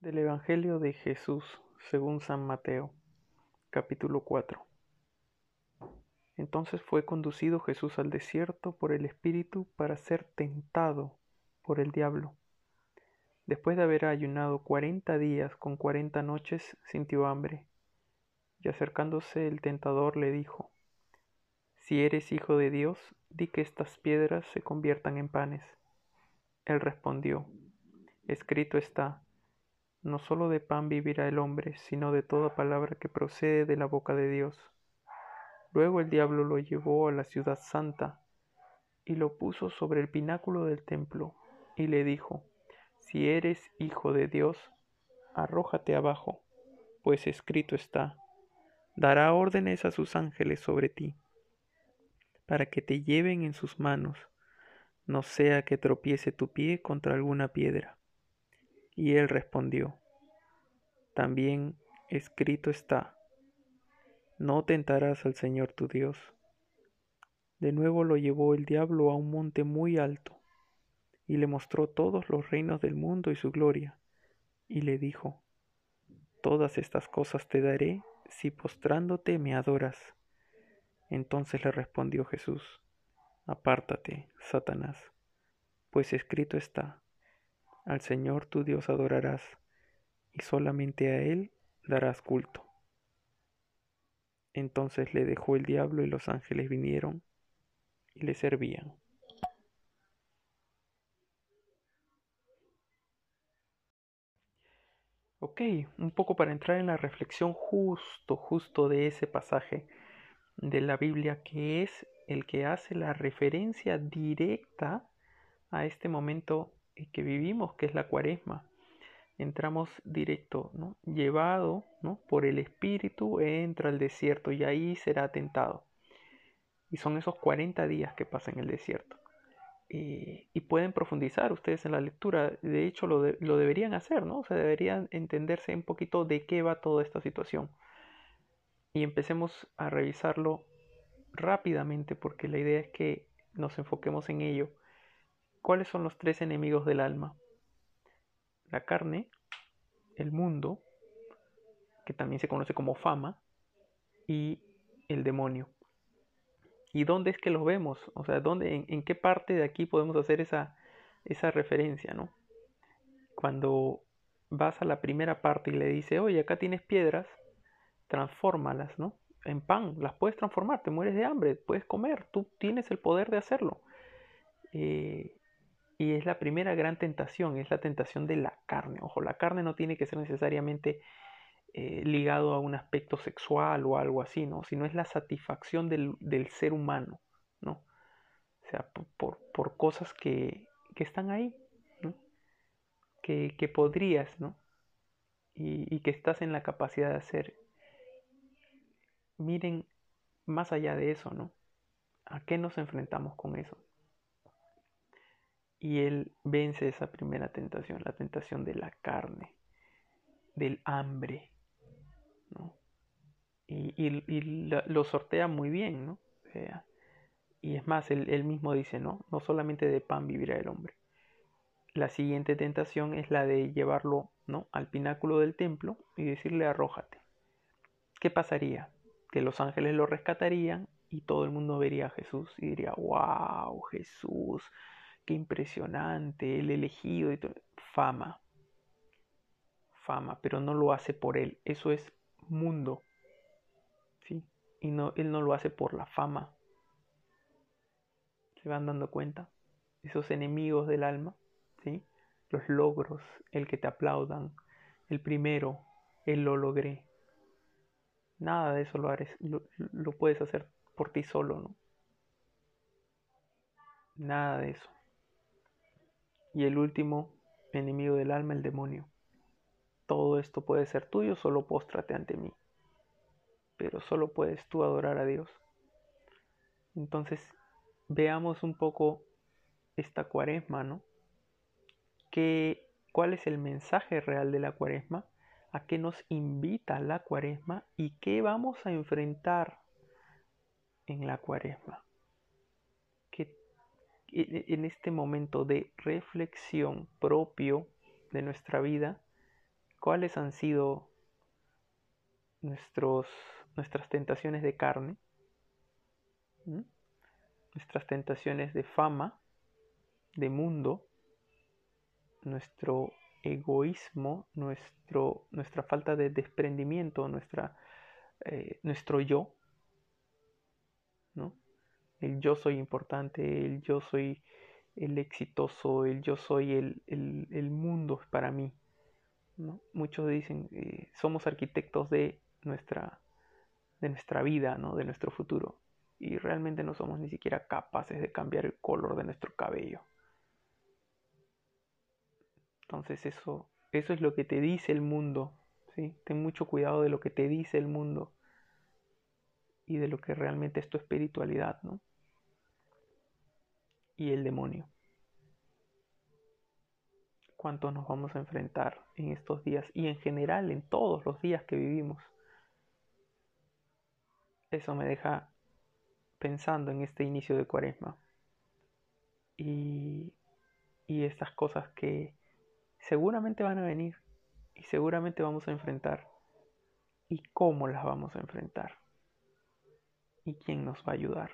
Del Evangelio de Jesús según San Mateo, capítulo 4. Entonces fue conducido Jesús al desierto por el Espíritu para ser tentado por el diablo. Después de haber ayunado cuarenta días con cuarenta noches, sintió hambre. Y acercándose el tentador le dijo, Si eres hijo de Dios, di que estas piedras se conviertan en panes. Él respondió, Escrito está, no solo de pan vivirá el hombre, sino de toda palabra que procede de la boca de Dios. Luego el diablo lo llevó a la ciudad santa y lo puso sobre el pináculo del templo y le dijo, Si eres hijo de Dios, arrójate abajo, pues escrito está, dará órdenes a sus ángeles sobre ti, para que te lleven en sus manos, no sea que tropiece tu pie contra alguna piedra. Y él respondió, También escrito está, no tentarás al Señor tu Dios. De nuevo lo llevó el diablo a un monte muy alto, y le mostró todos los reinos del mundo y su gloria, y le dijo, Todas estas cosas te daré si postrándote me adoras. Entonces le respondió Jesús, Apártate, Satanás, pues escrito está, al Señor tu Dios adorarás, y solamente a Él darás culto. Entonces le dejó el diablo y los ángeles vinieron y le servían. Ok, un poco para entrar en la reflexión justo, justo de ese pasaje de la Biblia que es el que hace la referencia directa a este momento que vivimos, que es la cuaresma. Entramos directo, ¿no? llevado ¿no? por el Espíritu, entra al desierto y ahí será tentado. Y son esos 40 días que pasa en el desierto. Eh, y pueden profundizar ustedes en la lectura. De hecho, lo, de, lo deberían hacer, ¿no? O sea, deberían entenderse un poquito de qué va toda esta situación. Y empecemos a revisarlo rápidamente porque la idea es que nos enfoquemos en ello. ¿Cuáles son los tres enemigos del alma? La carne, el mundo, que también se conoce como fama, y el demonio. ¿Y dónde es que los vemos? O sea, ¿dónde, en, qué parte de aquí podemos hacer esa, esa referencia, ¿no? Cuando vas a la primera parte y le dice, oye, acá tienes piedras, transfórmalas, ¿no? En pan, las puedes transformar, te mueres de hambre, puedes comer, tú tienes el poder de hacerlo. Eh, y es la primera gran tentación, es la tentación de la carne. Ojo, la carne no tiene que ser necesariamente eh, ligado a un aspecto sexual o algo así, ¿no? Sino es la satisfacción del, del ser humano, ¿no? O sea, por, por cosas que, que, están ahí, ¿no? Que, que podrías, ¿no? Y, y que estás en la capacidad de hacer. Miren más allá de eso, ¿no? ¿A qué nos enfrentamos con eso? Y él vence esa primera tentación, la tentación de la carne, del hambre, ¿no? Y, lo sortea muy bien, ¿no? Y es más, él, él, mismo dice, ¿no? No solamente de pan vivirá el hombre. La siguiente tentación es la de llevarlo, ¿no? Al pináculo del templo y decirle arrójate. ¿Qué pasaría? Que los ángeles lo rescatarían y todo el mundo vería a Jesús y diría, wow, Jesús, qué impresionante, el elegido y todo. Fama. Fama, pero no lo hace por él. Eso es mundo. ¿Sí? Y no, él no lo hace por la fama. ¿Se van dando cuenta? Esos enemigos del alma, ¿sí? Los logros, el que te aplaudan, el primero, el lo logré. Nada de eso lo, haré, lo, lo puedes hacer por ti solo, ¿no? Nada de eso. Y el último enemigo del alma, el demonio. Todo esto puede ser tuyo, solo póstrate ante mí. Pero solo puedes tú adorar a Dios. Entonces, veamos un poco esta cuaresma, ¿no? ¿Qué, ¿Cuál es el mensaje real de la cuaresma? ¿A qué nos invita la cuaresma? ¿Y qué vamos a enfrentar en la cuaresma? En este momento de reflexión propio de nuestra vida, cuáles han sido nuestros, nuestras tentaciones de carne, nuestras tentaciones de fama, de mundo, nuestro egoísmo, nuestro, nuestra falta de desprendimiento, nuestra, eh, nuestro yo. El yo soy importante, el yo soy el exitoso, el yo soy el, el, mundo para mí. Muchos dicen, eh, somos arquitectos de nuestra, de nuestra vida, ¿no? de nuestro futuro. Y realmente no somos ni siquiera capaces de cambiar el color de nuestro cabello. Entonces eso, eso es lo que te dice el mundo. ¿sí? Ten mucho cuidado de lo que te dice el mundo y de lo que realmente es tu espiritualidad, ¿no? Y el demonio. ¿Cuánto nos vamos a enfrentar en estos días y en general en todos los días que vivimos? Eso me deja pensando en este inicio de cuaresma y, y estas cosas que seguramente van a venir y seguramente vamos a enfrentar. ¿Y cómo las vamos a enfrentar? ¿Y quién nos va a ayudar?